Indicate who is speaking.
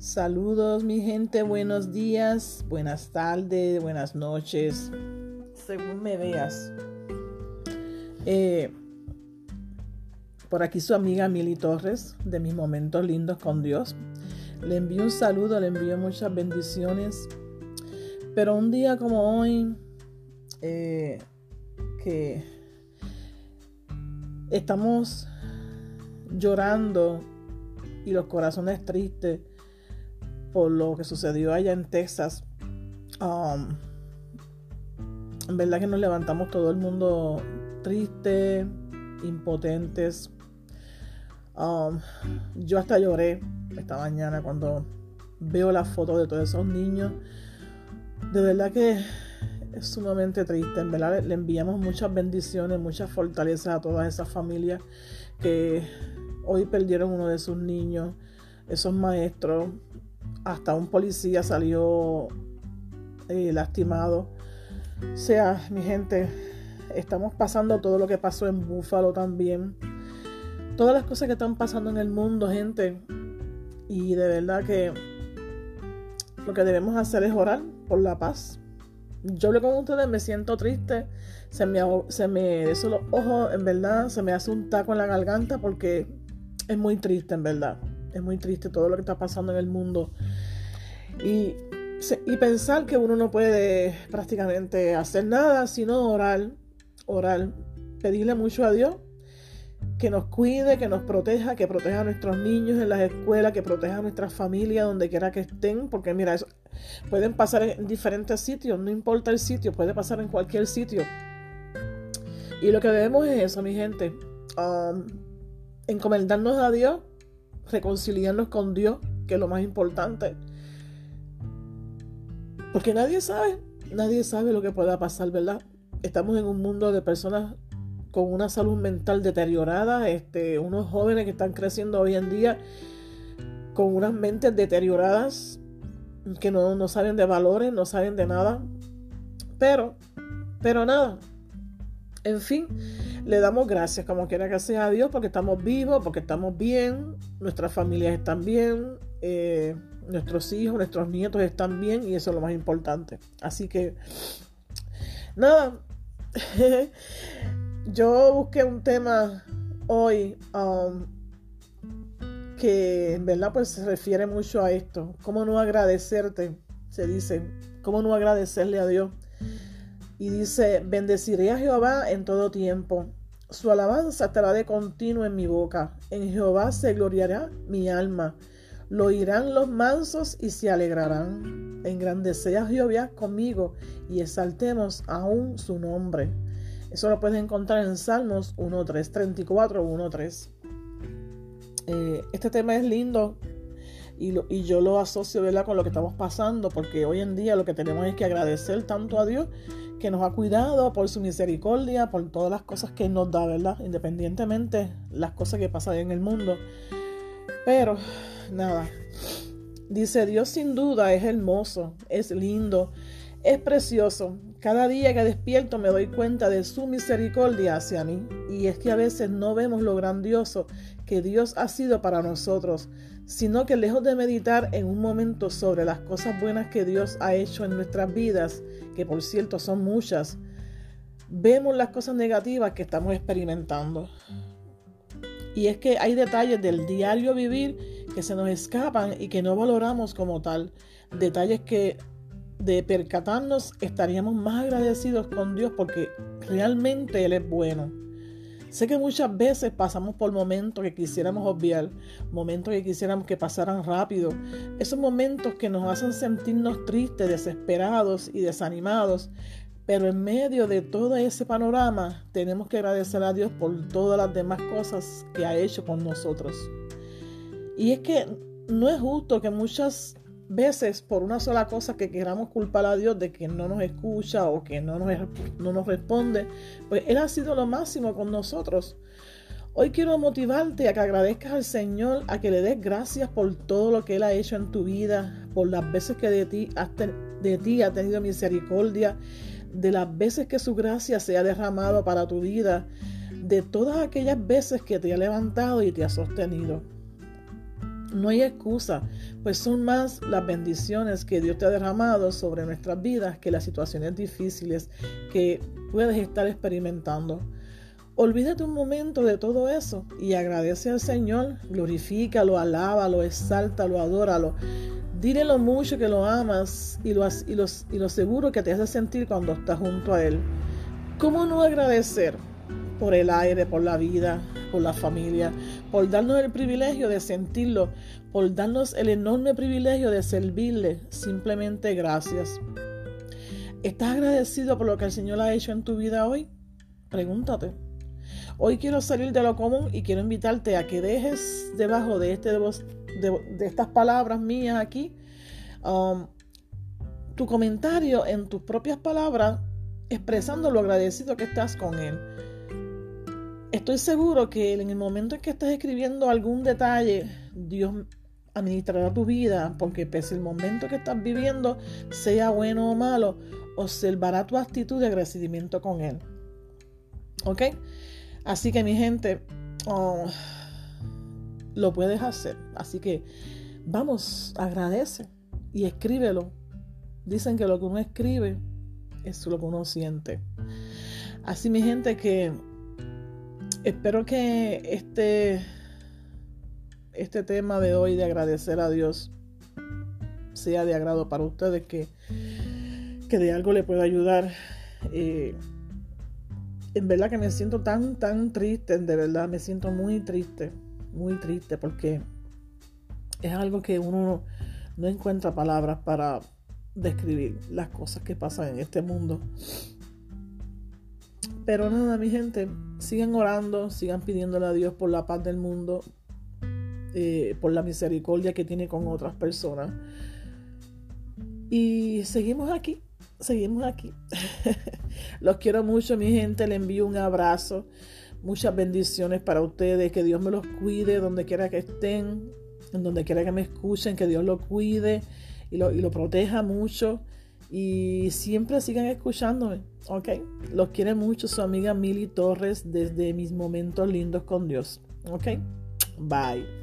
Speaker 1: Saludos mi gente, buenos días, buenas tardes, buenas noches, según me veas. Eh, por aquí su amiga Mili Torres, de mis momentos lindos con Dios. Le envío un saludo, le envío muchas bendiciones. Pero un día como hoy, eh, que estamos llorando y los corazones tristes por lo que sucedió allá en Texas. Um, en verdad que nos levantamos todo el mundo triste, impotentes. Um, yo hasta lloré esta mañana cuando veo las fotos de todos esos niños. De verdad que es sumamente triste. En verdad le enviamos muchas bendiciones, muchas fortalezas a todas esas familias que hoy perdieron uno de sus niños, esos maestros, hasta un policía salió eh, lastimado. O sea, mi gente, estamos pasando todo lo que pasó en Búfalo también. Todas las cosas que están pasando en el mundo, gente. Y de verdad que lo que debemos hacer es orar por la paz. Yo le con ustedes, me siento triste. Se me, se me los ojos, en verdad, se me hace un taco en la garganta porque es muy triste, en verdad es muy triste todo lo que está pasando en el mundo. Y, y pensar que uno no puede prácticamente hacer nada sino orar, orar, pedirle mucho a Dios que nos cuide, que nos proteja, que proteja a nuestros niños en las escuelas, que proteja a nuestras familias donde quiera que estén, porque mira, eso, pueden pasar en diferentes sitios, no importa el sitio, puede pasar en cualquier sitio. Y lo que debemos es eso, mi gente, um, encomendarnos a Dios reconciliarnos con Dios, que es lo más importante. Porque nadie sabe, nadie sabe lo que pueda pasar, ¿verdad? Estamos en un mundo de personas con una salud mental deteriorada, este, unos jóvenes que están creciendo hoy en día con unas mentes deterioradas, que no, no saben de valores, no saben de nada. Pero, pero nada, en fin, le damos gracias como quiera que sea a Dios porque estamos vivos, porque estamos bien, nuestras familias están bien, eh, nuestros hijos, nuestros nietos están bien y eso es lo más importante. Así que, nada, yo busqué un tema hoy um, que en verdad pues se refiere mucho a esto. ¿Cómo no agradecerte? Se dice, ¿cómo no agradecerle a Dios? Y dice, bendeciré a Jehová en todo tiempo. Su alabanza estará de continuo en mi boca. En Jehová se gloriará mi alma. Lo oirán los mansos y se alegrarán. Engrandece a Jehová conmigo y exaltemos aún su nombre. Eso lo puedes encontrar en Salmos 1.3, 34, 1.3. este tema es lindo y, y, yo lo asocio ¿verdad? con lo que estamos pasando, porque hoy en día lo que tenemos es que agradecer tanto a Dios que nos ha cuidado, por su misericordia, por todas las cosas que nos da, ¿verdad? Independientemente las cosas que pasan en el mundo. Pero, nada. Dice, Dios sin duda es hermoso, es lindo, es precioso. Cada día que despierto me doy cuenta de su misericordia hacia mí. Y es que a veces no vemos lo grandioso que Dios ha sido para nosotros, sino que lejos de meditar en un momento sobre las cosas buenas que Dios ha hecho en nuestras vidas, que por cierto son muchas, vemos las cosas negativas que estamos experimentando. Y es que hay detalles del diario vivir que se nos escapan y que no valoramos como tal. Detalles que de percatarnos estaríamos más agradecidos con Dios porque realmente Él es bueno. Sé que muchas veces pasamos por momentos que quisiéramos obviar, momentos que quisiéramos que pasaran rápido, esos momentos que nos hacen sentirnos tristes, desesperados y desanimados, pero en medio de todo ese panorama tenemos que agradecer a Dios por todas las demás cosas que ha hecho con nosotros. Y es que no es justo que muchas veces por una sola cosa que queramos culpar a Dios de que no nos escucha o que no nos, no nos responde, pues Él ha sido lo máximo con nosotros. Hoy quiero motivarte a que agradezcas al Señor, a que le des gracias por todo lo que Él ha hecho en tu vida, por las veces que de ti, de ti ha tenido misericordia, de las veces que su gracia se ha derramado para tu vida, de todas aquellas veces que te ha levantado y te ha sostenido. No hay excusa, pues son más las bendiciones que Dios te ha derramado sobre nuestras vidas que las situaciones difíciles que puedes estar experimentando. Olvídate un momento de todo eso y agradece al Señor, glorifícalo, alábalo, exáltalo, adóralo. Dile lo mucho que lo amas y lo, y, y lo seguro que te hace sentir cuando estás junto a Él. ¿Cómo no agradecer por el aire, por la vida, por la familia, por darnos el privilegio de sentirlo, por darnos el enorme privilegio de servirle? Simplemente gracias. ¿Estás agradecido por lo que el Señor ha hecho en tu vida hoy? Pregúntate. Hoy quiero salir de lo común y quiero invitarte a que dejes debajo de, este, estas palabras mías aquí um, tu comentario en tus propias palabras expresando lo agradecido que estás con Él. Estoy seguro que en el momento en que estés escribiendo algún detalle, Dios administrará tu vida, porque pese el momento que estás viviendo, sea bueno o malo, observará tu actitud de agradecimiento con Él. ¿Ok? Así que mi gente, oh, lo puedes hacer. Así que vamos, agradece y escríbelo. Dicen que lo que uno escribe es lo que uno siente. Así mi gente que espero que este, este tema de hoy de agradecer a Dios sea de agrado para ustedes, que, que de algo le pueda ayudar. Eh, en verdad que me siento tan, tan triste, de verdad, me siento muy triste, muy triste porque es algo que uno no encuentra palabras para describir las cosas que pasan en este mundo. Pero nada, mi gente, sigan orando, sigan pidiéndole a Dios por la paz del mundo, eh, por la misericordia que tiene con otras personas. Y seguimos aquí, seguimos aquí. Los quiero mucho, mi gente. Le envío un abrazo. Muchas bendiciones para ustedes. Que Dios me los cuide donde quiera que estén, donde quiera que me escuchen. Que Dios los cuide y lo, y lo proteja mucho. Y siempre sigan escuchándome. Ok. Los quiere mucho su amiga Mili Torres desde mis momentos lindos con Dios. Ok. Bye.